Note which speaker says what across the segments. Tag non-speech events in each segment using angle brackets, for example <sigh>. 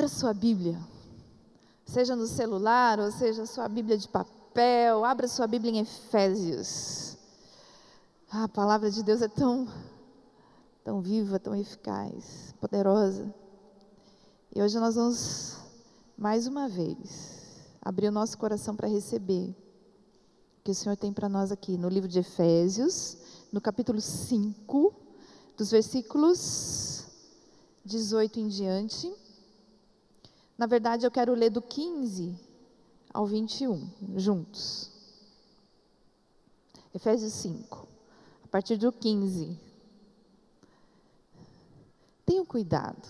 Speaker 1: Abra sua Bíblia, seja no celular ou seja sua Bíblia de papel, abra sua Bíblia em Efésios. Ah, a palavra de Deus é tão, tão viva, tão eficaz, poderosa. E hoje nós vamos, mais uma vez, abrir o nosso coração para receber o que o Senhor tem para nós aqui no livro de Efésios, no capítulo 5, dos versículos 18 em diante. Na verdade, eu quero ler do 15 ao 21, juntos. Efésios 5, a partir do 15. Tenham cuidado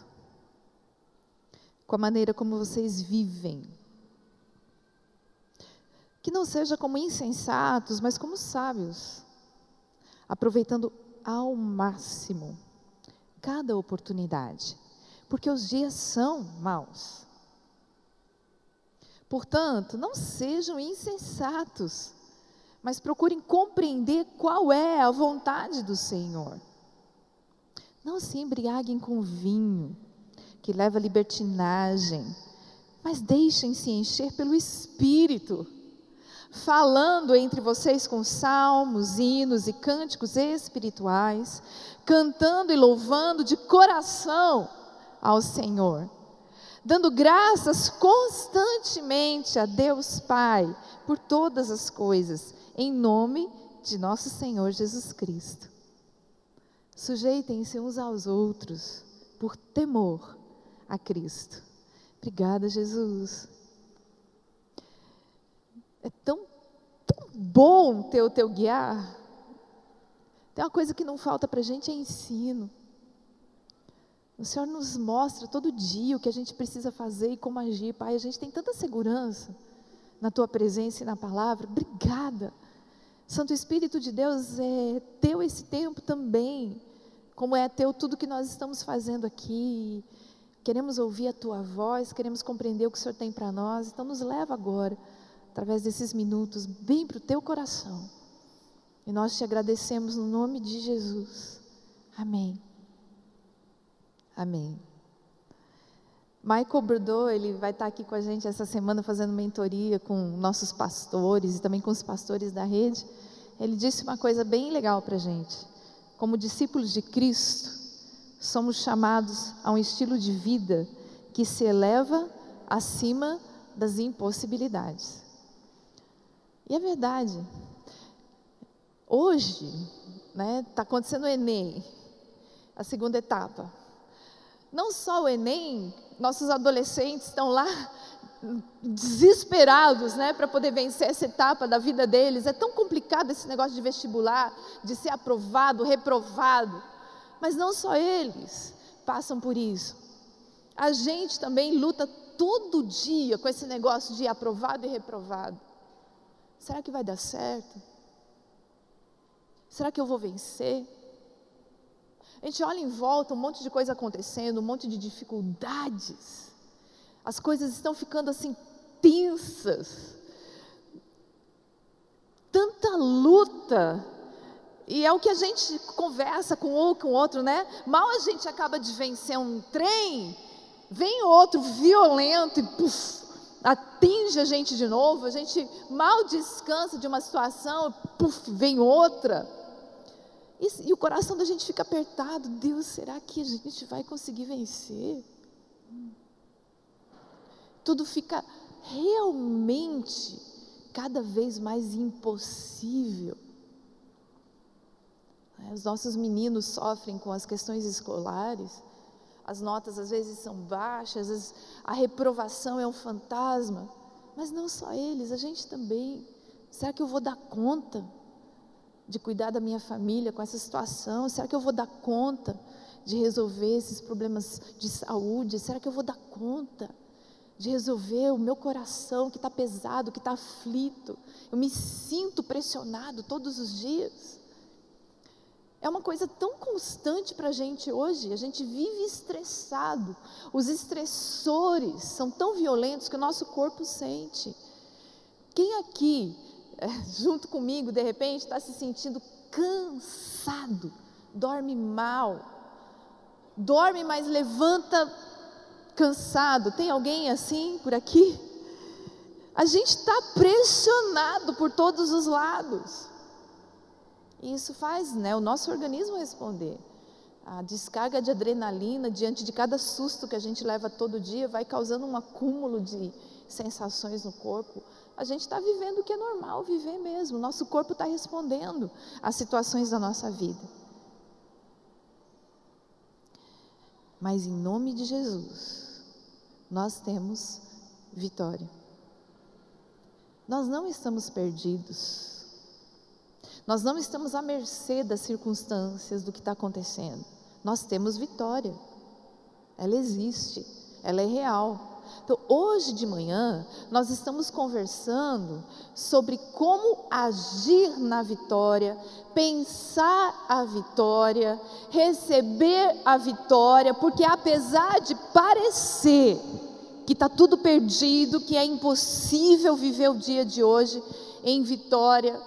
Speaker 1: com a maneira como vocês vivem. Que não seja como insensatos, mas como sábios, aproveitando ao máximo cada oportunidade, porque os dias são maus. Portanto, não sejam insensatos, mas procurem compreender qual é a vontade do Senhor. Não se embriaguem com vinho, que leva à libertinagem, mas deixem-se encher pelo Espírito, falando entre vocês com salmos, hinos e cânticos espirituais, cantando e louvando de coração ao Senhor dando graças constantemente a Deus Pai por todas as coisas, em nome de nosso Senhor Jesus Cristo. Sujeitem-se uns aos outros por temor a Cristo. Obrigada, Jesus. É tão, tão bom ter o teu guiar. Tem uma coisa que não falta para a gente é ensino. O Senhor nos mostra todo dia o que a gente precisa fazer e como agir, Pai. A gente tem tanta segurança na Tua presença e na palavra. Obrigada. Santo Espírito de Deus, é teu esse tempo também, como é teu tudo que nós estamos fazendo aqui. Queremos ouvir a Tua voz, queremos compreender o que o Senhor tem para nós. Então, nos leva agora, através desses minutos, bem para o Teu coração. E nós te agradecemos no nome de Jesus. Amém. Amém. Michael Bordeaux, ele vai estar aqui com a gente essa semana fazendo mentoria com nossos pastores e também com os pastores da rede. Ele disse uma coisa bem legal para a gente. Como discípulos de Cristo, somos chamados a um estilo de vida que se eleva acima das impossibilidades. E é verdade. Hoje, está né, tá acontecendo o Enem, a segunda etapa. Não só o Enem, nossos adolescentes estão lá desesperados, né, para poder vencer essa etapa da vida deles. É tão complicado esse negócio de vestibular, de ser aprovado, reprovado. Mas não só eles passam por isso. A gente também luta todo dia com esse negócio de aprovado e reprovado. Será que vai dar certo? Será que eu vou vencer? A gente olha em volta, um monte de coisa acontecendo, um monte de dificuldades. As coisas estão ficando assim tensas. Tanta luta. E é o que a gente conversa com um com o outro, né? Mal a gente acaba de vencer um trem, vem outro violento e puf, atinge a gente de novo. A gente mal descansa de uma situação, puf, vem outra. E, e o coração da gente fica apertado. Deus, será que a gente vai conseguir vencer? Tudo fica realmente cada vez mais impossível. É, os nossos meninos sofrem com as questões escolares, as notas às vezes são baixas, a reprovação é um fantasma, mas não só eles, a gente também. Será que eu vou dar conta? De cuidar da minha família com essa situação? Será que eu vou dar conta de resolver esses problemas de saúde? Será que eu vou dar conta de resolver o meu coração que está pesado, que está aflito. Eu me sinto pressionado todos os dias. É uma coisa tão constante para a gente hoje, a gente vive estressado. Os estressores são tão violentos que o nosso corpo sente. Quem aqui, <laughs> junto comigo, de repente, está se sentindo cansado, dorme mal, dorme, mas levanta cansado. Tem alguém assim por aqui? A gente está pressionado por todos os lados. E isso faz né, o nosso organismo responder. A descarga de adrenalina diante de cada susto que a gente leva todo dia vai causando um acúmulo de sensações no corpo. A gente está vivendo o que é normal viver mesmo. Nosso corpo está respondendo às situações da nossa vida. Mas em nome de Jesus, nós temos vitória. Nós não estamos perdidos. Nós não estamos à mercê das circunstâncias do que está acontecendo. Nós temos vitória. Ela existe, ela é real. Então, hoje de manhã, nós estamos conversando sobre como agir na vitória, pensar a vitória, receber a vitória, porque apesar de parecer que está tudo perdido, que é impossível viver o dia de hoje em vitória,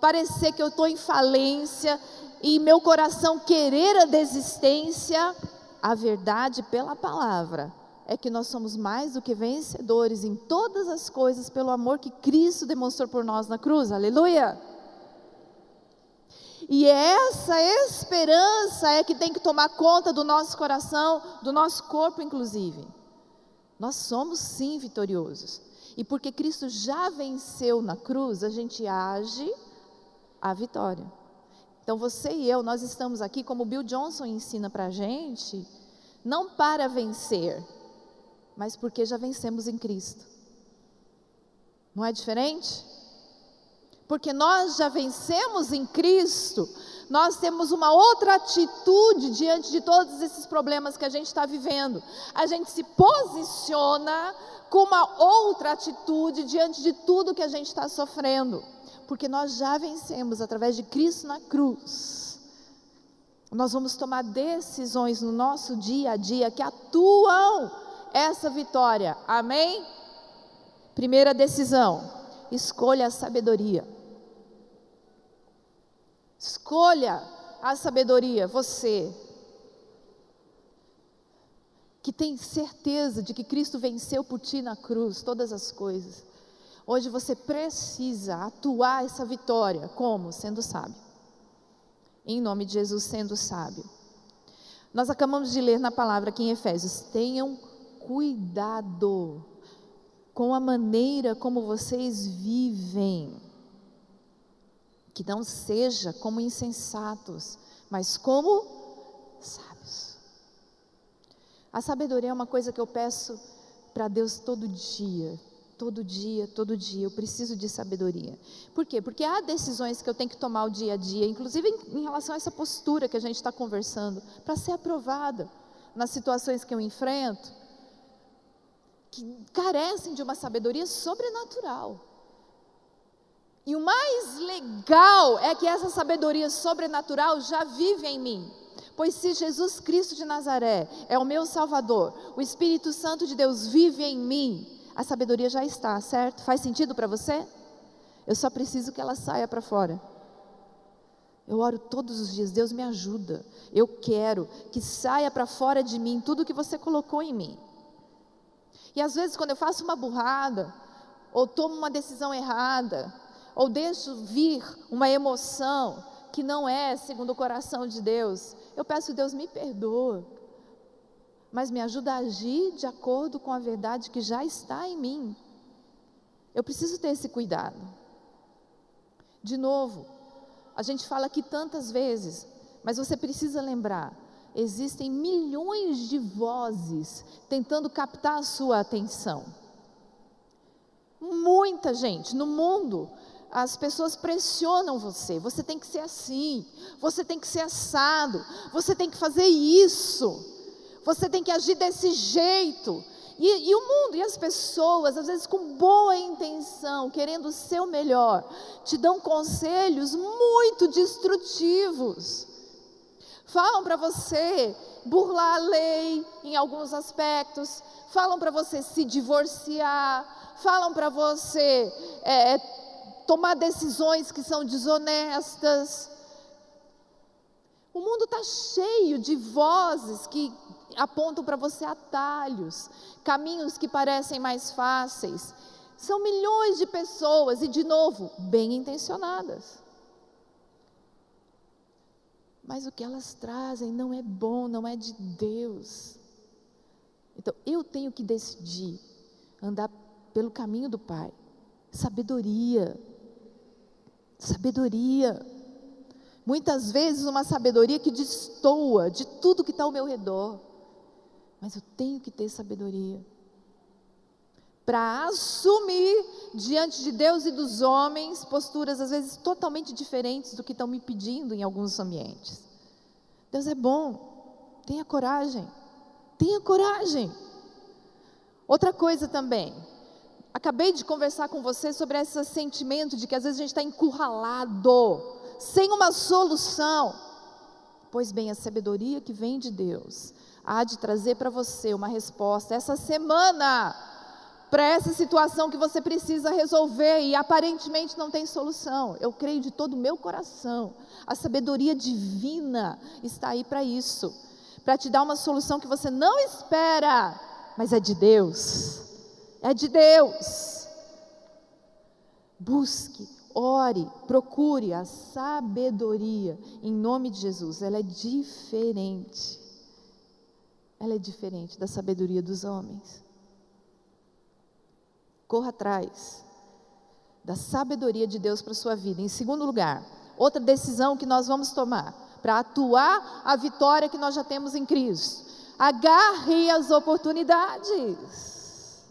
Speaker 1: parecer que eu estou em falência e meu coração querer a desistência, a verdade pela palavra é que nós somos mais do que vencedores em todas as coisas pelo amor que Cristo demonstrou por nós na cruz. Aleluia! E essa esperança é que tem que tomar conta do nosso coração, do nosso corpo, inclusive. Nós somos sim vitoriosos. E porque Cristo já venceu na cruz, a gente age a vitória. Então você e eu, nós estamos aqui, como Bill Johnson ensina para a gente, não para vencer, mas porque já vencemos em Cristo. Não é diferente? Porque nós já vencemos em Cristo, nós temos uma outra atitude diante de todos esses problemas que a gente está vivendo. A gente se posiciona com uma outra atitude diante de tudo que a gente está sofrendo. Porque nós já vencemos através de Cristo na cruz. Nós vamos tomar decisões no nosso dia a dia que atuam essa vitória. Amém? Primeira decisão: escolha a sabedoria. Escolha a sabedoria, você que tem certeza de que Cristo venceu por ti na cruz todas as coisas. Hoje você precisa atuar essa vitória, como? Sendo sábio. Em nome de Jesus, sendo sábio. Nós acabamos de ler na palavra aqui em Efésios: tenham cuidado com a maneira como vocês vivem. Que não seja como insensatos, mas como sábios. A sabedoria é uma coisa que eu peço para Deus todo dia, todo dia, todo dia. Eu preciso de sabedoria. Por quê? Porque há decisões que eu tenho que tomar o dia a dia, inclusive em, em relação a essa postura que a gente está conversando, para ser aprovada nas situações que eu enfrento que carecem de uma sabedoria sobrenatural. E o mais legal é que essa sabedoria sobrenatural já vive em mim. Pois se Jesus Cristo de Nazaré é o meu Salvador, o Espírito Santo de Deus vive em mim, a sabedoria já está, certo? Faz sentido para você? Eu só preciso que ela saia para fora. Eu oro todos os dias, Deus me ajuda. Eu quero que saia para fora de mim tudo que você colocou em mim. E às vezes, quando eu faço uma burrada, ou tomo uma decisão errada, ou deixo vir uma emoção que não é segundo o coração de Deus, eu peço Deus me perdoa, mas me ajuda a agir de acordo com a verdade que já está em mim. Eu preciso ter esse cuidado. De novo, a gente fala aqui tantas vezes, mas você precisa lembrar: existem milhões de vozes tentando captar a sua atenção. Muita gente no mundo, as pessoas pressionam você. Você tem que ser assim, você tem que ser assado, você tem que fazer isso, você tem que agir desse jeito. E, e, o mundo e as pessoas, às vezes com boa intenção, querendo o seu melhor, te dão conselhos muito destrutivos. Falam para você burlar a lei em alguns aspectos, falam para você se divorciar, falam para você é, tomar decisões que são desonestas. O mundo está cheio de vozes que apontam para você atalhos, caminhos que parecem mais fáceis. São milhões de pessoas e, de novo, bem intencionadas. Mas o que elas trazem não é bom, não é de Deus. Então, eu tenho que decidir andar pelo caminho do Pai. Sabedoria. Sabedoria. Muitas vezes uma sabedoria que destoa de tudo que está ao meu redor. Mas eu tenho que ter sabedoria para assumir diante de Deus e dos homens posturas às vezes totalmente diferentes do que estão me pedindo em alguns ambientes. Deus é bom, tenha coragem, tenha coragem. Outra coisa também, acabei de conversar com você sobre esse sentimento de que às vezes a gente está encurralado sem uma solução. Pois bem, a sabedoria que vem de Deus há de trazer para você uma resposta essa semana para essa situação que você precisa resolver e aparentemente não tem solução. Eu creio de todo o meu coração. A sabedoria divina está aí para isso para te dar uma solução que você não espera, mas é de Deus. É de Deus. Busque ore, procure a sabedoria em nome de Jesus. Ela é diferente. Ela é diferente da sabedoria dos homens. Corra atrás da sabedoria de Deus para sua vida. Em segundo lugar, outra decisão que nós vamos tomar para atuar a vitória que nós já temos em Cristo. Agarre as oportunidades.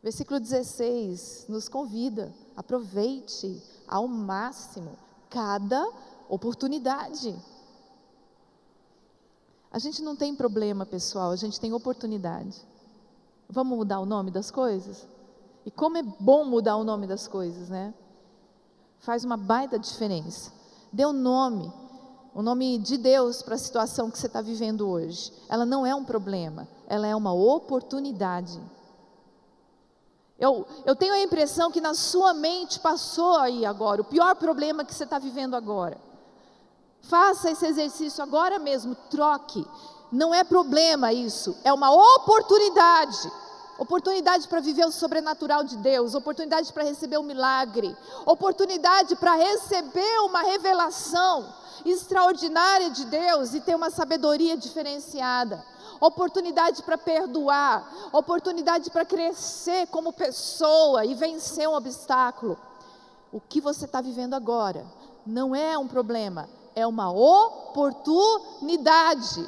Speaker 1: Versículo 16 nos convida, aproveite ao máximo cada oportunidade. A gente não tem problema, pessoal, a gente tem oportunidade. Vamos mudar o nome das coisas? E como é bom mudar o nome das coisas, né? Faz uma baita diferença. Dê um nome, o nome de Deus para a situação que você está vivendo hoje. Ela não é um problema, ela é uma oportunidade. Eu, eu tenho a impressão que na sua mente passou aí agora, o pior problema que você está vivendo agora. Faça esse exercício agora mesmo, troque. Não é problema isso, é uma oportunidade. Oportunidade para viver o sobrenatural de Deus, oportunidade para receber um milagre, oportunidade para receber uma revelação extraordinária de Deus e ter uma sabedoria diferenciada oportunidade para perdoar, oportunidade para crescer como pessoa e vencer um obstáculo. O que você está vivendo agora não é um problema, é uma oportunidade.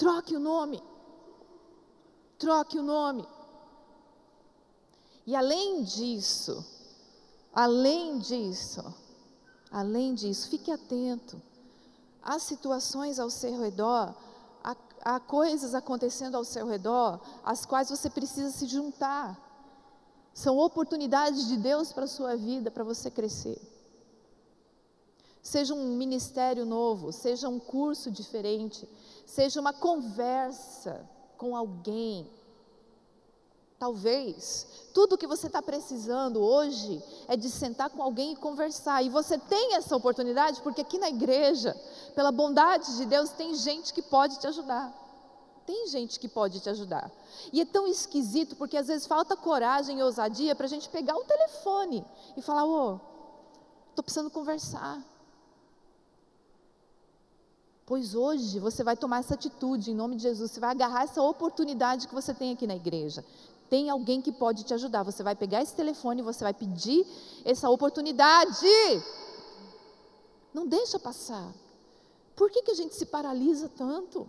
Speaker 1: Troque o nome. Troque o nome. E além disso, além disso, além disso, fique atento às situações ao seu redor há coisas acontecendo ao seu redor, às quais você precisa se juntar. São oportunidades de Deus para a sua vida, para você crescer. Seja um ministério novo, seja um curso diferente, seja uma conversa com alguém. Talvez tudo que você está precisando hoje é de sentar com alguém e conversar. E você tem essa oportunidade porque aqui na igreja, pela bondade de Deus, tem gente que pode te ajudar. Tem gente que pode te ajudar. E é tão esquisito porque às vezes falta coragem e ousadia para a gente pegar o telefone e falar: Ô, estou precisando conversar. Pois hoje você vai tomar essa atitude em nome de Jesus, você vai agarrar essa oportunidade que você tem aqui na igreja tem alguém que pode te ajudar. Você vai pegar esse telefone, você vai pedir essa oportunidade. Não deixa passar. Por que, que a gente se paralisa tanto?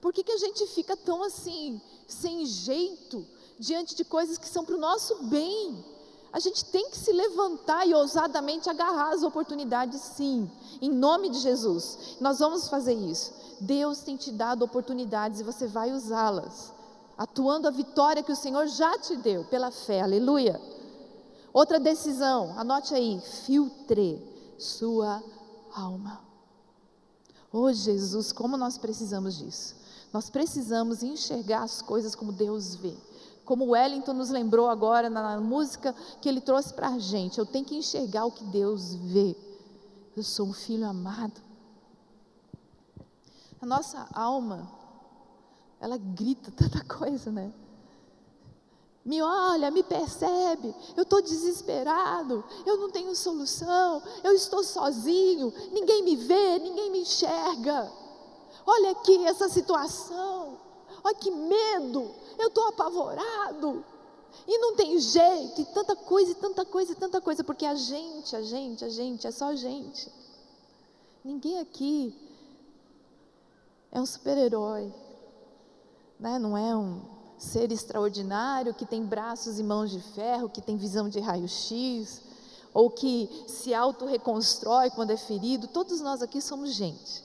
Speaker 1: Por que, que a gente fica tão assim, sem jeito, diante de coisas que são para o nosso bem? A gente tem que se levantar e ousadamente agarrar as oportunidades, sim, em nome de Jesus. Nós vamos fazer isso. Deus tem te dado oportunidades e você vai usá-las, atuando a vitória que o Senhor já te deu pela fé, aleluia. Outra decisão, anote aí: filtre sua alma. Oh Jesus, como nós precisamos disso. Nós precisamos enxergar as coisas como Deus vê como o Wellington nos lembrou agora na música que ele trouxe para a gente. Eu tenho que enxergar o que Deus vê. Eu sou um filho amado. A nossa alma, ela grita tanta coisa, né? Me olha, me percebe, eu estou desesperado, eu não tenho solução, eu estou sozinho, ninguém me vê, ninguém me enxerga. Olha aqui essa situação, olha que medo, eu estou apavorado. E não tem jeito, e tanta coisa, e tanta coisa, e tanta coisa, porque a gente, a gente, a gente, é só a gente. Ninguém aqui é um super-herói, né? não é um ser extraordinário que tem braços e mãos de ferro, que tem visão de raio-x, ou que se auto-reconstrói quando é ferido. Todos nós aqui somos gente.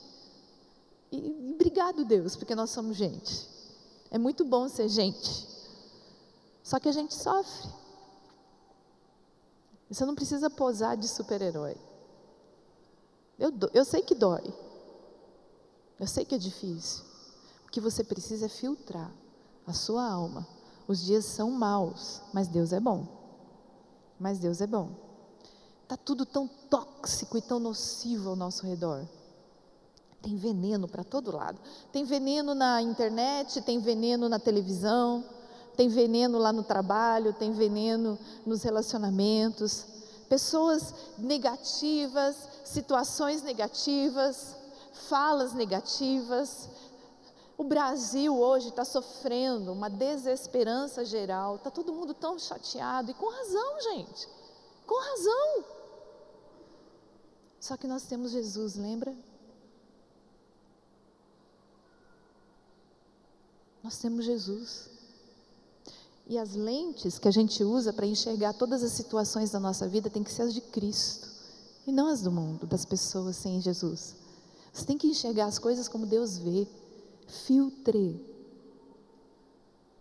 Speaker 1: E, e obrigado, Deus, porque nós somos gente. É muito bom ser gente. Só que a gente sofre. Você não precisa posar de super-herói. Eu, eu sei que dói. Eu sei que é difícil. O que você precisa é filtrar a sua alma. Os dias são maus, mas Deus é bom. Mas Deus é bom. Está tudo tão tóxico e tão nocivo ao nosso redor. Tem veneno para todo lado. Tem veneno na internet, tem veneno na televisão, tem veneno lá no trabalho, tem veneno nos relacionamentos. Pessoas negativas, situações negativas, falas negativas. O Brasil hoje está sofrendo uma desesperança geral, está todo mundo tão chateado, e com razão, gente, com razão. Só que nós temos Jesus, lembra? Nós temos Jesus. E as lentes que a gente usa para enxergar todas as situações da nossa vida tem que ser as de Cristo e não as do mundo, das pessoas sem Jesus. Você tem que enxergar as coisas como Deus vê. Filtre.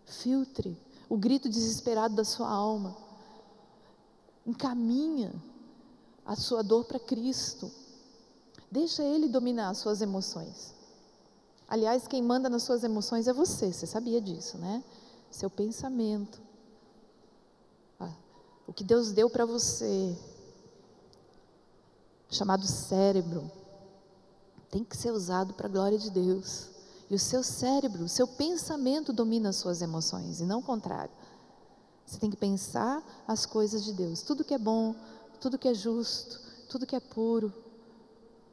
Speaker 1: Filtre o grito desesperado da sua alma. Encaminha a sua dor para Cristo. Deixa Ele dominar as suas emoções. Aliás, quem manda nas suas emoções é você, você sabia disso, né? Seu pensamento. Ah, o que Deus deu para você, chamado cérebro, tem que ser usado para a glória de Deus. E o seu cérebro, o seu pensamento domina as suas emoções, e não o contrário. Você tem que pensar as coisas de Deus. Tudo que é bom, tudo que é justo, tudo que é puro.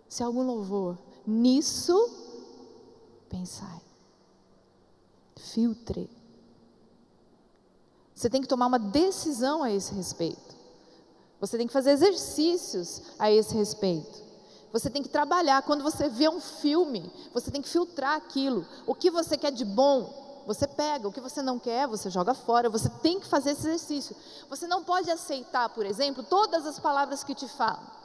Speaker 1: Se há algum louvor, nisso pensai. Filtre. Você tem que tomar uma decisão a esse respeito. Você tem que fazer exercícios a esse respeito. Você tem que trabalhar. Quando você vê um filme, você tem que filtrar aquilo. O que você quer de bom, você pega. O que você não quer, você joga fora. Você tem que fazer esse exercício. Você não pode aceitar, por exemplo, todas as palavras que te falam.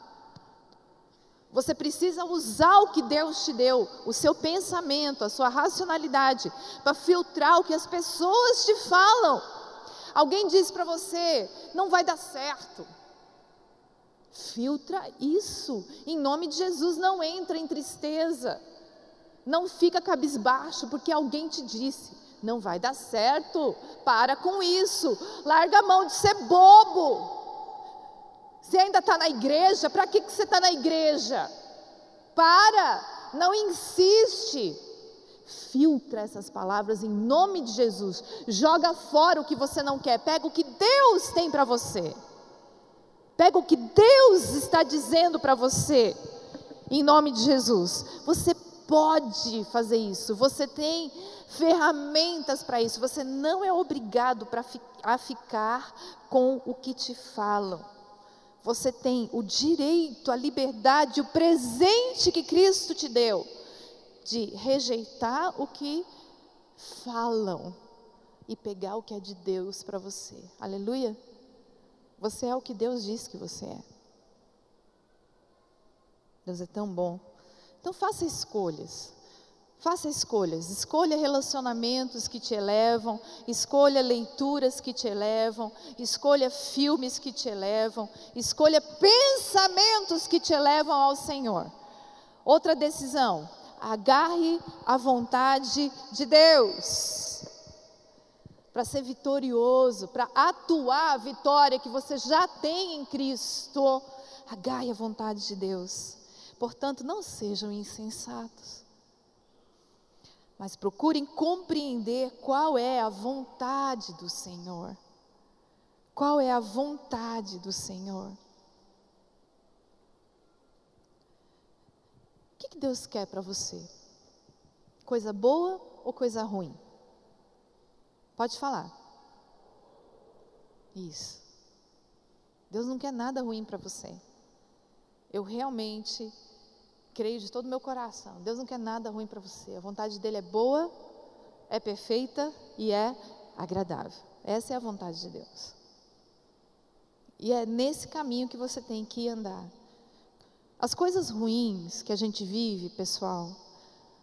Speaker 1: Você precisa usar o que Deus te deu, o seu pensamento, a sua racionalidade, para filtrar o que as pessoas te falam. Alguém diz para você, não vai dar certo. Filtra isso, em nome de Jesus, não entra em tristeza, não fica cabisbaixo, porque alguém te disse, não vai dar certo, para com isso, larga a mão de ser bobo. Você ainda está na igreja? Para que, que você está na igreja? Para, não insiste. Filtra essas palavras em nome de Jesus. Joga fora o que você não quer. Pega o que Deus tem para você. Pega o que Deus está dizendo para você. Em nome de Jesus. Você pode fazer isso. Você tem ferramentas para isso. Você não é obrigado a ficar com o que te falam você tem o direito, a liberdade, o presente que Cristo te deu de rejeitar o que falam e pegar o que é de Deus para você. Aleluia. Você é o que Deus diz que você é. Deus é tão bom. Então faça escolhas. Faça escolhas, escolha relacionamentos que te elevam, escolha leituras que te elevam, escolha filmes que te elevam, escolha pensamentos que te elevam ao Senhor. Outra decisão, agarre a vontade de Deus. Para ser vitorioso, para atuar a vitória que você já tem em Cristo, agarre a vontade de Deus. Portanto, não sejam insensatos mas procurem compreender qual é a vontade do Senhor. Qual é a vontade do Senhor? O que, Deus quer para você? Coisa boa ou coisa ruim? Pode falar. Isso. Deus não quer nada ruim para você. Eu realmente creio de todo o meu coração. Deus não quer nada ruim para você. A vontade dele é boa, é perfeita e é agradável. Essa é a vontade de Deus. E é nesse caminho que você tem que andar. As coisas ruins que a gente vive, pessoal,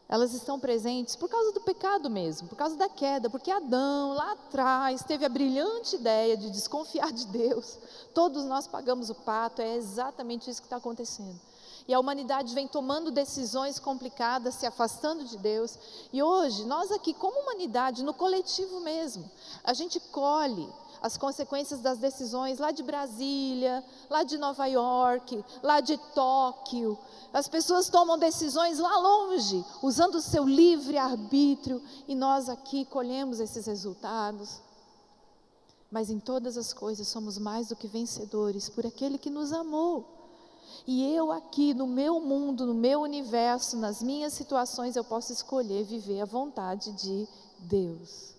Speaker 1: elas estão presentes por causa do pecado mesmo, por causa da queda, porque Adão lá atrás teve a brilhante ideia de desconfiar de Deus. Todos nós pagamos o pato, é exatamente isso que está acontecendo. E a humanidade vem tomando decisões complicadas, se afastando de Deus. E hoje, nós aqui, como humanidade, no coletivo mesmo, a gente colhe as consequências das decisões lá de Brasília, lá de Nova York, lá de Tóquio. As pessoas tomam decisões lá longe, usando o seu livre arbítrio, e nós aqui colhemos esses resultados. Mas em todas as coisas somos mais do que vencedores por aquele que nos amou. E eu aqui, no meu mundo, no meu universo, nas minhas situações, eu posso escolher viver a vontade de Deus,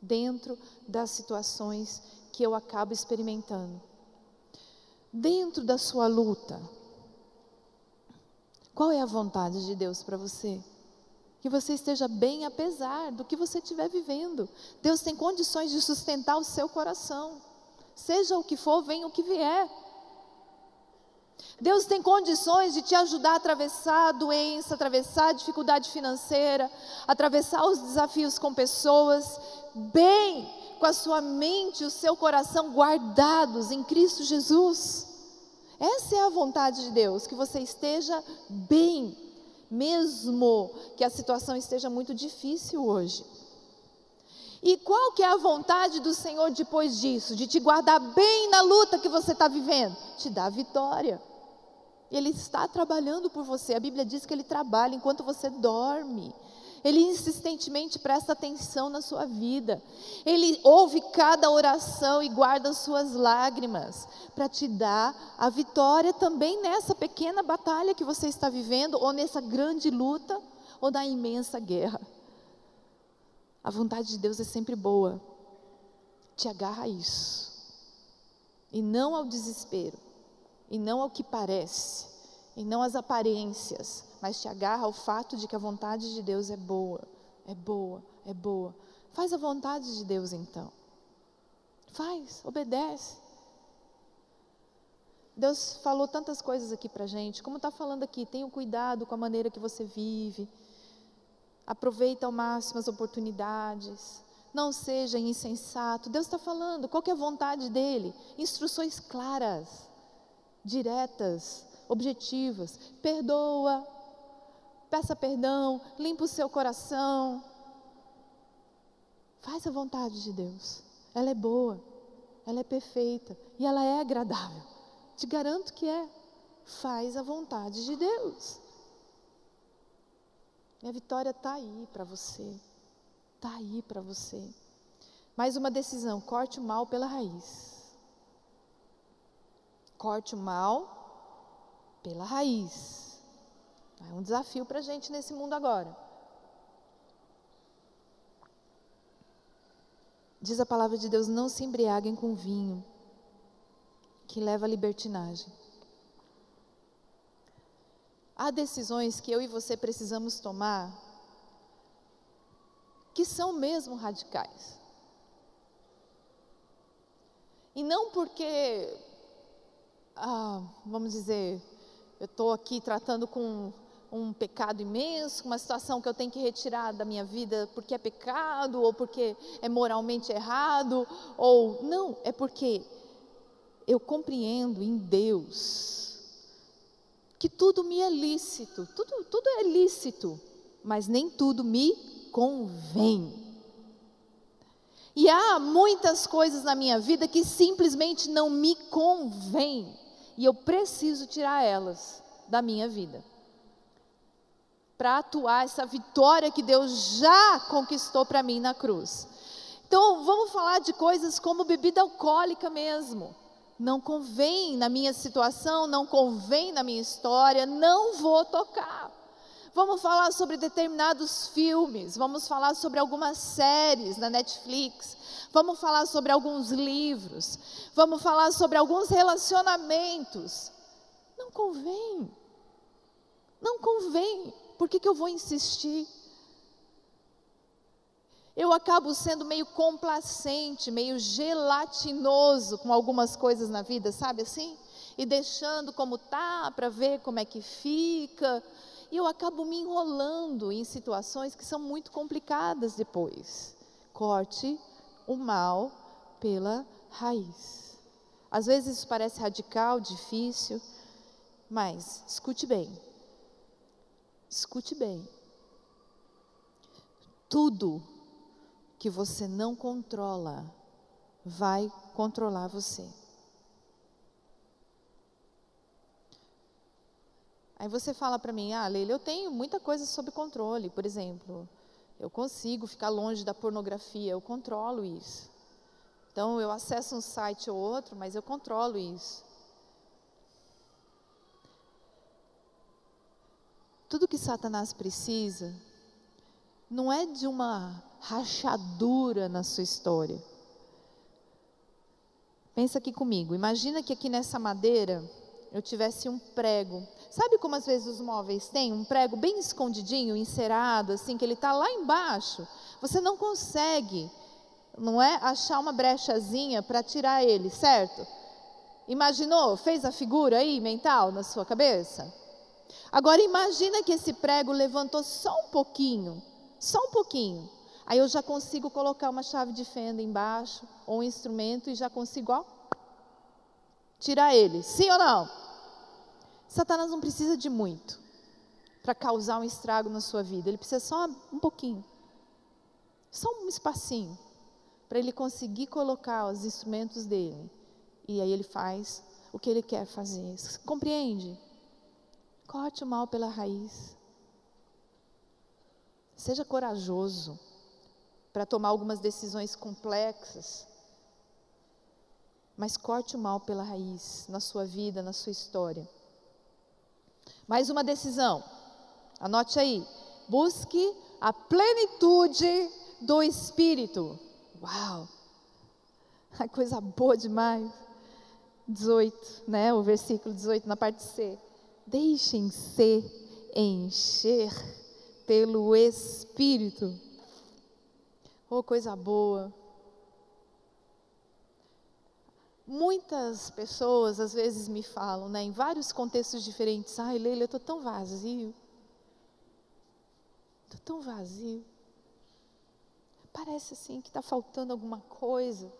Speaker 1: dentro das situações que eu acabo experimentando. Dentro da sua luta, qual é a vontade de Deus para você? Que você esteja bem apesar do que você estiver vivendo. Deus tem condições de sustentar o seu coração. Seja o que for, venha o que vier. Deus tem condições de te ajudar a atravessar a doença, atravessar a dificuldade financeira, atravessar os desafios com pessoas, bem, com a sua mente e o seu coração guardados em Cristo Jesus. Essa é a vontade de Deus, que você esteja bem, mesmo que a situação esteja muito difícil hoje. E qual que é a vontade do Senhor depois disso? De te guardar bem na luta que você está vivendo? Te dar vitória. Ele está trabalhando por você. A Bíblia diz que ele trabalha enquanto você dorme. Ele insistentemente presta atenção na sua vida. Ele ouve cada oração e guarda as suas lágrimas para te dar a vitória também nessa pequena batalha que você está vivendo, ou nessa grande luta, ou na imensa guerra. A vontade de Deus é sempre boa. Te agarra a isso. E não ao desespero. E não ao que parece. E não às aparências. Mas te agarra ao fato de que a vontade de Deus é boa. É boa, é boa. Faz a vontade de Deus então. Faz, obedece. Deus falou tantas coisas aqui para gente, como está falando aqui, tenha cuidado com a maneira que você vive, Aproveita ao máximo as oportunidades. Não seja insensato. Deus está falando, qual é a vontade dele? Instruções claras, diretas, objetivas. Perdoa, peça perdão, limpa o seu coração. Faz a vontade de Deus. Ela é boa, ela é perfeita e ela é agradável. Te garanto que é. Faz a vontade de Deus. Minha vitória está aí para você. Está aí para você. Mais uma decisão: corte o mal pela raiz. Corte o mal pela raiz. É um desafio para a gente nesse mundo agora. Diz a palavra de Deus: não se embriaguem com vinho, que leva à libertinagem. Há decisões que eu e você precisamos tomar que são mesmo radicais. E não porque, ah, vamos dizer, eu estou aqui tratando com um pecado imenso, uma situação que eu tenho que retirar da minha vida porque é pecado, ou porque é moralmente errado, ou não, é porque eu compreendo em Deus que tudo me é lícito, tudo, tudo é lícito, mas nem tudo me convém. E há muitas coisas na minha vida que simplesmente não me convêm, e eu preciso tirar elas da minha vida para atuar essa vitória que Deus já conquistou para mim na cruz. Então, vamos falar de coisas como bebida alcoólica mesmo. Não convém na minha situação, não convém na minha história, não vou tocar. Vamos falar sobre determinados filmes, vamos falar sobre algumas séries na Netflix, vamos falar sobre alguns livros, vamos falar sobre alguns relacionamentos. Não convém. Não convém por que, que eu vou insistir? Eu acabo sendo meio complacente, meio gelatinoso com algumas coisas na vida, sabe assim? E deixando como tá para ver como é que fica. E eu acabo me enrolando em situações que são muito complicadas depois. Corte o mal pela raiz. Às vezes isso parece radical, difícil, mas escute bem. Escute bem. Tudo que você não controla vai controlar você. Aí você fala para mim, ah, Leila, eu tenho muita coisa sob controle. Por exemplo, eu consigo ficar longe da pornografia, eu controlo isso. Então, eu acesso um site ou outro, mas eu controlo isso. Tudo que Satanás precisa não é de uma rachadura na sua história. Pensa aqui comigo. Imagina que aqui nessa madeira eu tivesse um prego. Sabe como às vezes os móveis têm um prego bem escondidinho, encerado, assim, que ele está lá embaixo? Você não consegue, não é, achar uma brechazinha para tirar ele, certo? Imaginou? Fez a figura aí mental na sua cabeça? Agora imagina que esse prego levantou só um pouquinho, só um pouquinho. Aí eu já consigo colocar uma chave de fenda embaixo, ou um instrumento, e já consigo, ó, tirar ele. Sim ou não? Satanás não precisa de muito para causar um estrago na sua vida. Ele precisa só um pouquinho. Só um espacinho. Para ele conseguir colocar os instrumentos dele. E aí ele faz o que ele quer fazer. Compreende? Corte o mal pela raiz. Seja corajoso para tomar algumas decisões complexas. Mas corte o mal pela raiz na sua vida, na sua história. Mais uma decisão. Anote aí. Busque a plenitude do Espírito. Uau! <laughs> A coisa boa demais. 18, né? O versículo 18 na parte C. Deixem-se encher pelo Espírito. Oh, coisa boa. Muitas pessoas às vezes me falam, né, em vários contextos diferentes, ai Leila, eu estou tão vazio. Estou tão vazio. Parece assim que está faltando alguma coisa.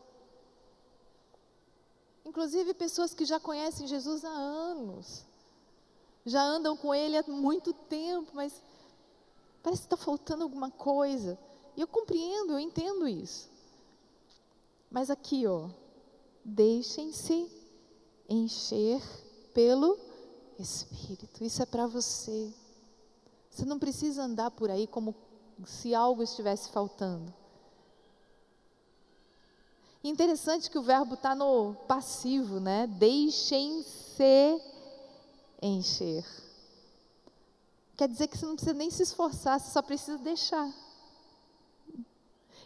Speaker 1: Inclusive pessoas que já conhecem Jesus há anos já andam com ele há muito tempo, mas parece que está faltando alguma coisa. E eu compreendo, eu entendo isso. Mas aqui, ó, deixem-se encher pelo Espírito. Isso é para você. Você não precisa andar por aí como se algo estivesse faltando. Interessante que o verbo está no passivo, né? Deixem-se encher. Quer dizer que você não precisa nem se esforçar, você só precisa deixar.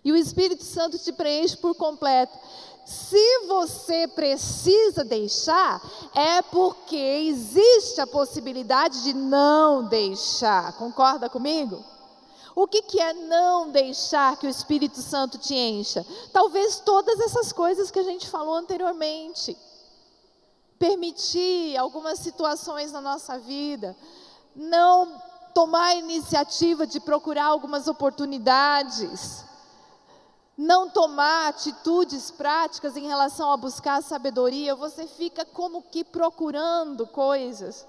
Speaker 1: E o Espírito Santo te preenche por completo. Se você precisa deixar, é porque existe a possibilidade de não deixar. Concorda comigo? O que, que é não deixar que o Espírito Santo te encha? Talvez todas essas coisas que a gente falou anteriormente. Permitir algumas situações na nossa vida, não tomar a iniciativa de procurar algumas oportunidades, não tomar atitudes práticas em relação a buscar sabedoria, você fica como que procurando coisas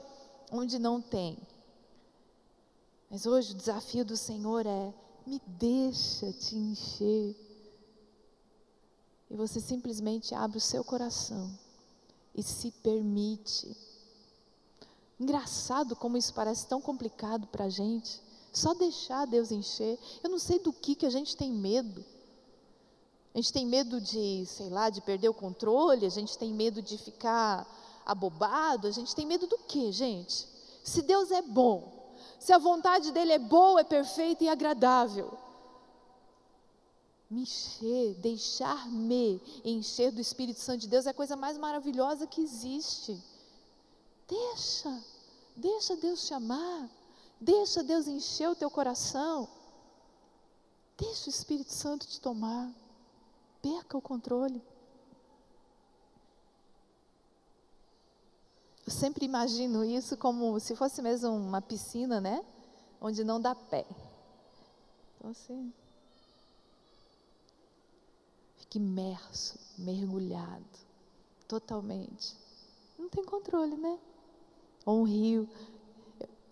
Speaker 1: onde não tem. Mas hoje o desafio do Senhor é: me deixa te encher. E você simplesmente abre o seu coração e se permite. Engraçado como isso parece tão complicado para a gente. Só deixar Deus encher. Eu não sei do que, que a gente tem medo. A gente tem medo de, sei lá, de perder o controle, a gente tem medo de ficar abobado, a gente tem medo do que, gente? Se Deus é bom, se a vontade dele é boa, é perfeita e agradável. Me encher, deixar-me encher do Espírito Santo de Deus é a coisa mais maravilhosa que existe. Deixa, deixa Deus te amar, deixa Deus encher o teu coração, deixa o Espírito Santo te tomar, perca o controle. Eu sempre imagino isso como se fosse mesmo uma piscina, né? Onde não dá pé. Então, assim. Fica imerso, mergulhado, totalmente. Não tem controle, né? Ou um rio.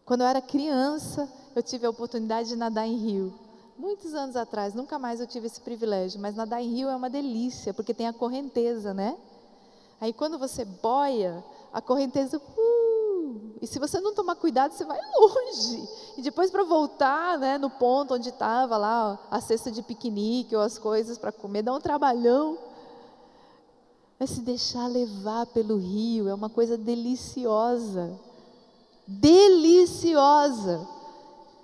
Speaker 1: Quando eu era criança, eu tive a oportunidade de nadar em rio. Muitos anos atrás, nunca mais eu tive esse privilégio, mas nadar em rio é uma delícia, porque tem a correnteza, né? Aí quando você boia, a correnteza. Uh, e se você não tomar cuidado, você vai <laughs> longe. E depois para voltar, né, no ponto onde estava lá a cesta de piquenique ou as coisas para comer, dá um trabalhão. Mas se deixar levar pelo rio é uma coisa deliciosa. Deliciosa.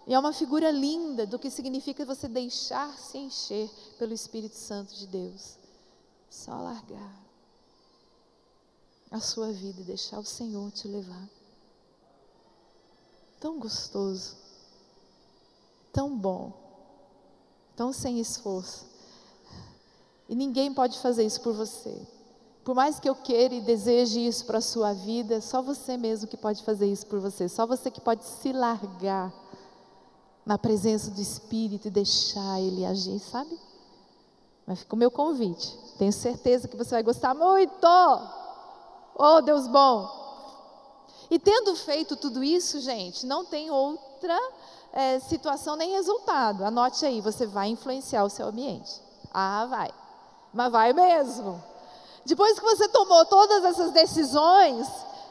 Speaker 1: E é uma figura linda do que significa você deixar se encher pelo Espírito Santo de Deus. Só largar a sua vida e deixar o Senhor te levar. Tão gostoso, tão bom, tão sem esforço. E ninguém pode fazer isso por você. Por mais que eu queira e deseje isso para a sua vida, só você mesmo que pode fazer isso por você. Só você que pode se largar na presença do Espírito e deixar Ele agir, sabe? Mas fica o meu convite. Tenho certeza que você vai gostar muito. Oh, Deus bom! E tendo feito tudo isso, gente, não tem outra é, situação nem resultado. Anote aí, você vai influenciar o seu ambiente. Ah, vai. Mas vai mesmo. Depois que você tomou todas essas decisões,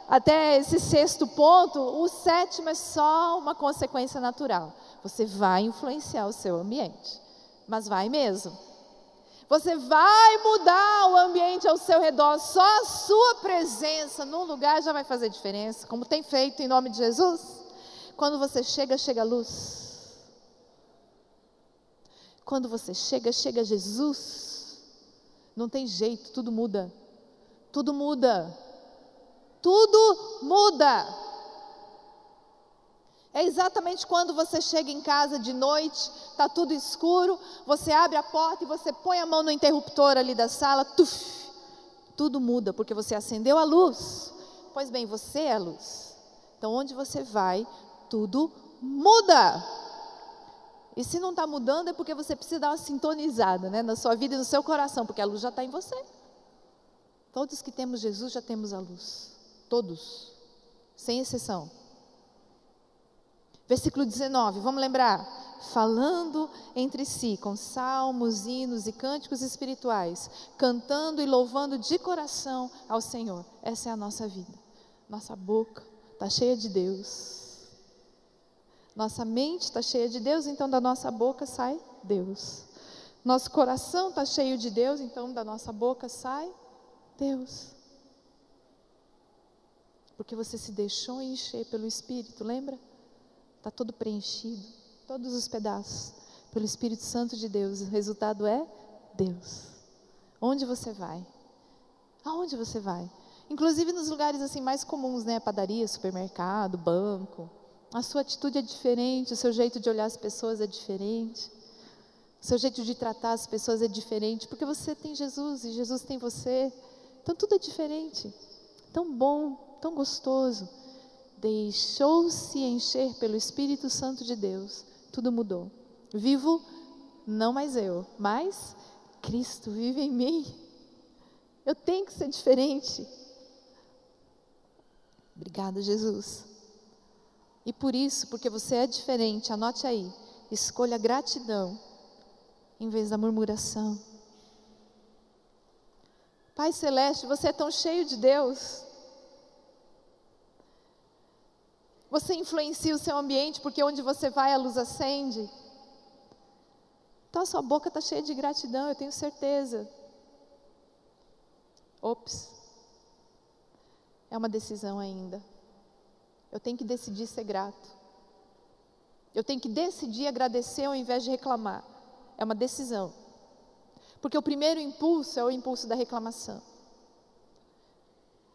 Speaker 1: até esse sexto ponto, o sétimo é só uma consequência natural. Você vai influenciar o seu ambiente. Mas vai mesmo. Você vai mudar o ambiente ao seu redor, só a sua presença num lugar já vai fazer diferença, como tem feito em nome de Jesus. Quando você chega, chega luz. Quando você chega, chega Jesus. Não tem jeito, tudo muda. Tudo muda. Tudo muda. É exatamente quando você chega em casa de noite, está tudo escuro, você abre a porta e você põe a mão no interruptor ali da sala, tuf, tudo muda, porque você acendeu a luz. Pois bem, você é a luz. Então, onde você vai, tudo muda. E se não está mudando, é porque você precisa dar uma sintonizada né, na sua vida e no seu coração, porque a luz já está em você. Todos que temos Jesus já temos a luz. Todos, sem exceção. Versículo 19, vamos lembrar? Falando entre si com salmos, hinos e cânticos espirituais, cantando e louvando de coração ao Senhor. Essa é a nossa vida. Nossa boca está cheia de Deus. Nossa mente está cheia de Deus, então da nossa boca sai Deus. Nosso coração está cheio de Deus, então da nossa boca sai Deus. Porque você se deixou encher pelo Espírito, lembra? Está todo preenchido, todos os pedaços, pelo Espírito Santo de Deus. O resultado é Deus. Onde você vai? Aonde você vai? Inclusive nos lugares assim mais comuns, né? Padaria, supermercado, banco. A sua atitude é diferente, o seu jeito de olhar as pessoas é diferente. O seu jeito de tratar as pessoas é diferente, porque você tem Jesus e Jesus tem você. Então tudo é diferente. Tão bom, tão gostoso. Deixou-se encher pelo Espírito Santo de Deus. Tudo mudou. Vivo não mais eu, mas Cristo vive em mim. Eu tenho que ser diferente. Obrigada, Jesus. E por isso, porque você é diferente, anote aí, escolha gratidão em vez da murmuração. Pai Celeste, você é tão cheio de Deus. Você influencia o seu ambiente porque onde você vai a luz acende. Então a sua boca está cheia de gratidão, eu tenho certeza. Ops. É uma decisão ainda. Eu tenho que decidir ser grato. Eu tenho que decidir agradecer ao invés de reclamar. É uma decisão. Porque o primeiro impulso é o impulso da reclamação.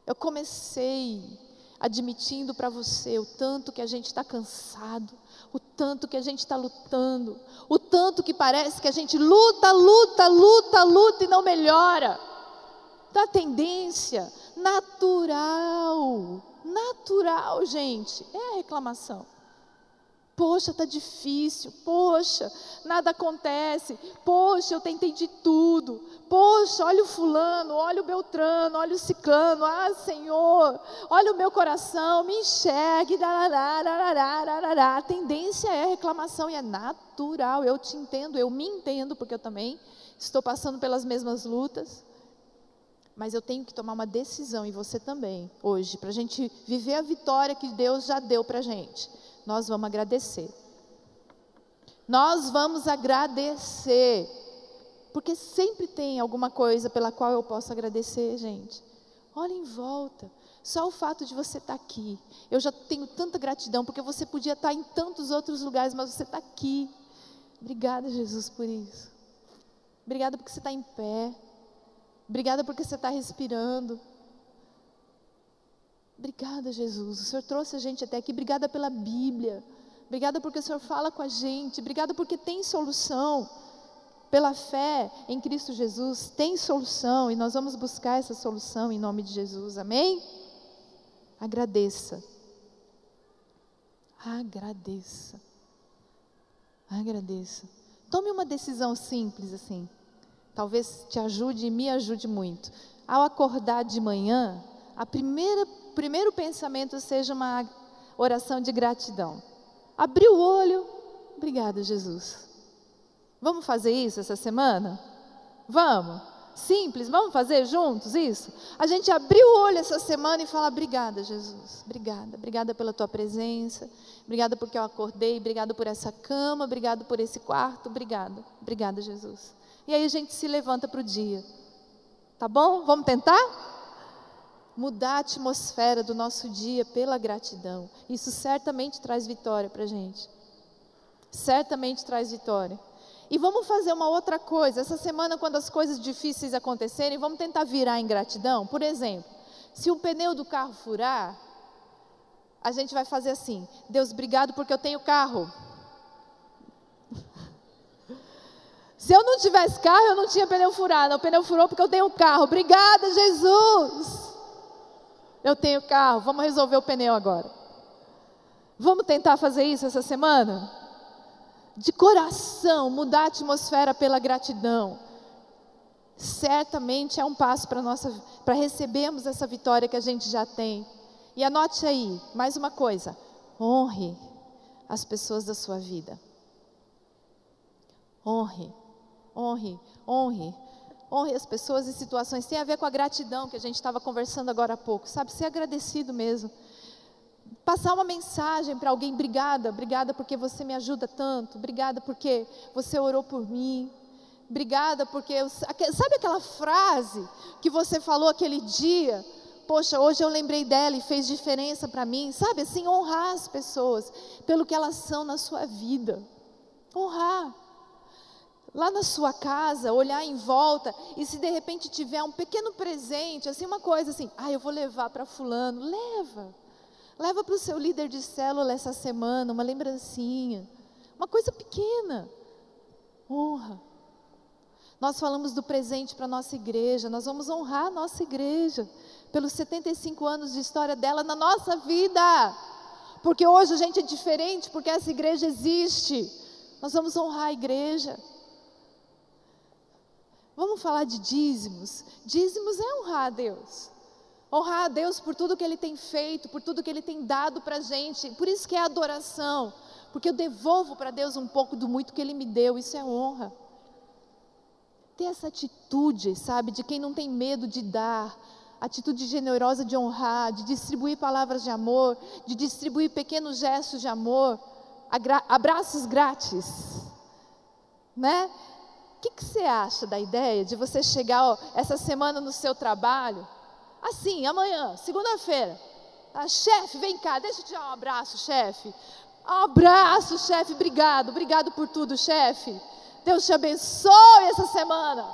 Speaker 1: Eu comecei admitindo para você o tanto que a gente está cansado, o tanto que a gente está lutando, o tanto que parece que a gente luta, luta, luta, luta e não melhora. Da tendência natural, natural, gente, é a reclamação. Poxa, está difícil. Poxa, nada acontece. Poxa, eu tentei de tudo. Poxa, olha o fulano, olha o Beltrano, olha o ciclano. Ah, Senhor, olha o meu coração, me enxergue. A tendência é reclamação e é natural. Eu te entendo, eu me entendo, porque eu também estou passando pelas mesmas lutas. Mas eu tenho que tomar uma decisão, e você também, hoje, para a gente viver a vitória que Deus já deu para a gente nós vamos agradecer. Nós vamos agradecer. Porque sempre tem alguma coisa pela qual eu posso agradecer, gente. Olha em volta. Só o fato de você estar tá aqui. Eu já tenho tanta gratidão, porque você podia estar tá em tantos outros lugares, mas você está aqui. Obrigada, Jesus, por isso. Obrigada porque você está em pé. Obrigada porque você está respirando. Obrigada, Jesus. O Senhor trouxe a gente até aqui. Obrigada pela Bíblia. Obrigada porque o Senhor fala com a gente. Obrigada porque tem solução. Pela fé em Cristo Jesus, tem solução e nós vamos buscar essa solução em nome de Jesus. Amém? Agradeça. Agradeça. Agradeça. Tome uma decisão simples assim. Talvez te ajude e me ajude muito. Ao acordar de manhã, a primeira primeiro pensamento seja uma oração de gratidão. Abriu o olho, obrigada, Jesus. Vamos fazer isso essa semana? Vamos? Simples, vamos fazer juntos isso? A gente abriu o olho essa semana e fala: Obrigada, Jesus. Obrigada, obrigada pela tua presença. Obrigada porque eu acordei. Obrigada por essa cama. Obrigada por esse quarto. Obrigada, obrigada, Jesus. E aí a gente se levanta para o dia. Tá bom? Vamos tentar? Mudar a atmosfera do nosso dia pela gratidão. Isso certamente traz vitória para a gente. Certamente traz vitória. E vamos fazer uma outra coisa. Essa semana, quando as coisas difíceis acontecerem, vamos tentar virar em gratidão. Por exemplo, se o pneu do carro furar, a gente vai fazer assim: Deus, obrigado porque eu tenho carro. <laughs> Se eu não tivesse carro, eu não tinha pneu furado. O pneu furou porque eu tenho carro. Obrigada, Jesus. Eu tenho carro, vamos resolver o pneu agora. Vamos tentar fazer isso essa semana? De coração, mudar a atmosfera pela gratidão. Certamente é um passo para nossa para recebermos essa vitória que a gente já tem. E anote aí, mais uma coisa: honre as pessoas da sua vida. Honre, honre, honre. Honre as pessoas e situações. Tem a ver com a gratidão que a gente estava conversando agora há pouco, sabe? Ser agradecido mesmo. Passar uma mensagem para alguém, obrigada, obrigada porque você me ajuda tanto, obrigada porque você orou por mim, obrigada porque. Eu, sabe aquela frase que você falou aquele dia? Poxa, hoje eu lembrei dela e fez diferença para mim, sabe? Assim, honrar as pessoas pelo que elas são na sua vida. Honrar lá na sua casa, olhar em volta e se de repente tiver um pequeno presente, assim uma coisa assim, ah, eu vou levar para fulano, leva. Leva para o seu líder de célula essa semana uma lembrancinha, uma coisa pequena. Honra. Nós falamos do presente para nossa igreja, nós vamos honrar a nossa igreja pelos 75 anos de história dela na nossa vida. Porque hoje a gente é diferente, porque essa igreja existe. Nós vamos honrar a igreja. Vamos falar de dízimos. Dízimos é honrar a Deus. Honrar a Deus por tudo que Ele tem feito, por tudo que Ele tem dado para a gente. Por isso que é adoração. Porque eu devolvo para Deus um pouco do muito que Ele me deu. Isso é honra. Ter essa atitude, sabe, de quem não tem medo de dar, atitude generosa de honrar, de distribuir palavras de amor, de distribuir pequenos gestos de amor, abraços grátis, né? O que, que, você acha da ideia de você chegar ó, essa semana no seu trabalho, assim, amanhã, segunda-feira, ah, chefe, vem cá, deixa eu te dar um abraço, chefe. Um abraço, chefe, obrigado, obrigado por tudo, chefe. Deus te abençoe essa semana.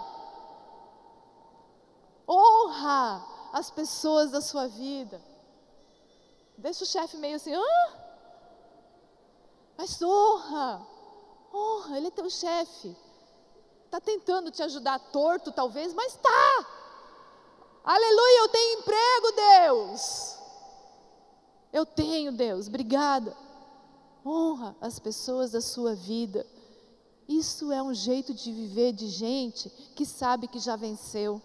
Speaker 1: Honra as pessoas da sua vida. Deixa o chefe meio assim, Hã? mas honra, honra, ele é teu chefe. Está tentando te ajudar torto, talvez, mas está. Aleluia, eu tenho emprego, Deus. Eu tenho, Deus, obrigada. Honra as pessoas da sua vida. Isso é um jeito de viver de gente que sabe que já venceu.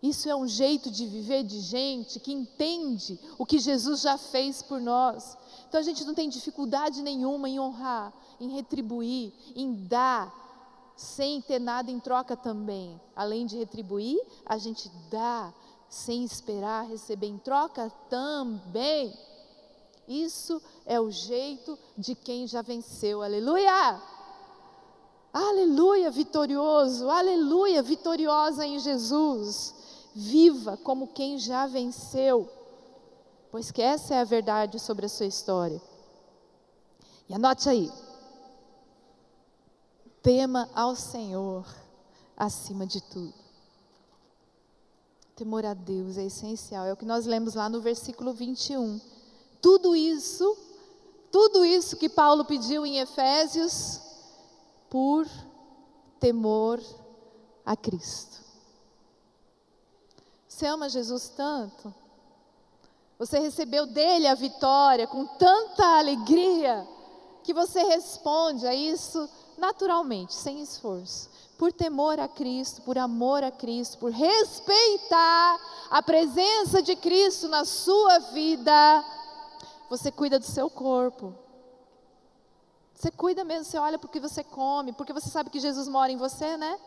Speaker 1: Isso é um jeito de viver de gente que entende o que Jesus já fez por nós. Então a gente não tem dificuldade nenhuma em honrar, em retribuir, em dar, sem ter nada em troca também. Além de retribuir, a gente dá sem esperar receber em troca também. Isso é o jeito de quem já venceu. Aleluia! Aleluia, vitorioso! Aleluia, vitoriosa em Jesus! Viva como quem já venceu, pois que essa é a verdade sobre a sua história. E anote aí: tema ao Senhor acima de tudo. Temor a Deus é essencial, é o que nós lemos lá no versículo 21. Tudo isso, tudo isso que Paulo pediu em Efésios, por temor a Cristo. Você ama Jesus tanto? Você recebeu dele a vitória com tanta alegria que você responde a isso naturalmente, sem esforço, por temor a Cristo, por amor a Cristo, por respeitar a presença de Cristo na sua vida. Você cuida do seu corpo. Você cuida mesmo, você olha porque você come, porque você sabe que Jesus mora em você, né?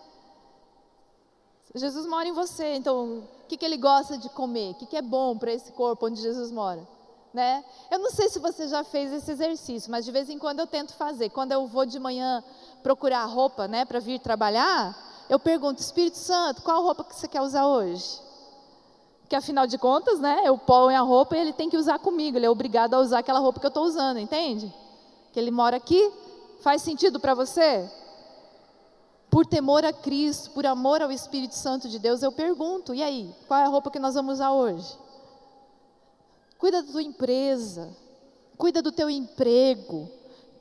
Speaker 1: Jesus mora em você, então o que, que ele gosta de comer? O que, que é bom para esse corpo onde Jesus mora? Né? Eu não sei se você já fez esse exercício, mas de vez em quando eu tento fazer. Quando eu vou de manhã procurar roupa né, para vir trabalhar, eu pergunto, Espírito Santo, qual roupa que você quer usar hoje? Porque afinal de contas, né, eu ponho a roupa e ele tem que usar comigo, ele é obrigado a usar aquela roupa que eu estou usando, entende? Que ele mora aqui, faz sentido para você? por temor a Cristo, por amor ao Espírito Santo de Deus, eu pergunto: e aí, qual é a roupa que nós vamos usar hoje? Cuida da tua empresa, cuida do teu emprego,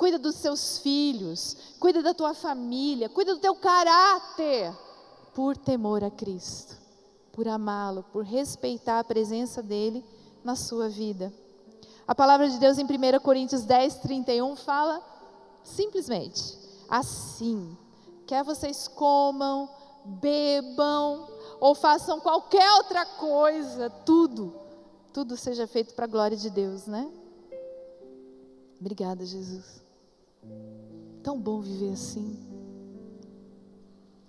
Speaker 1: cuida dos seus filhos, cuida da tua família, cuida do teu caráter, por temor a Cristo, por amá-lo, por respeitar a presença dele na sua vida. A palavra de Deus em 1 Coríntios 10, 31 fala simplesmente assim Quer vocês comam, bebam ou façam qualquer outra coisa, tudo, tudo seja feito para a glória de Deus, né? Obrigada, Jesus. Tão bom viver assim.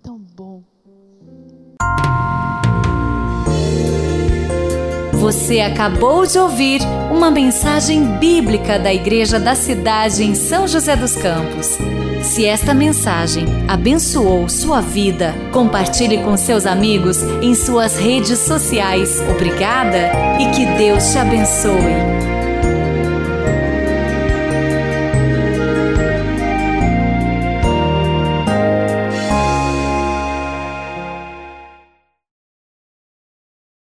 Speaker 1: Tão bom.
Speaker 2: Você acabou de ouvir uma mensagem bíblica da Igreja da Cidade em São José dos Campos. Se esta mensagem abençoou sua vida, compartilhe com seus amigos em suas redes sociais. Obrigada e que Deus te abençoe.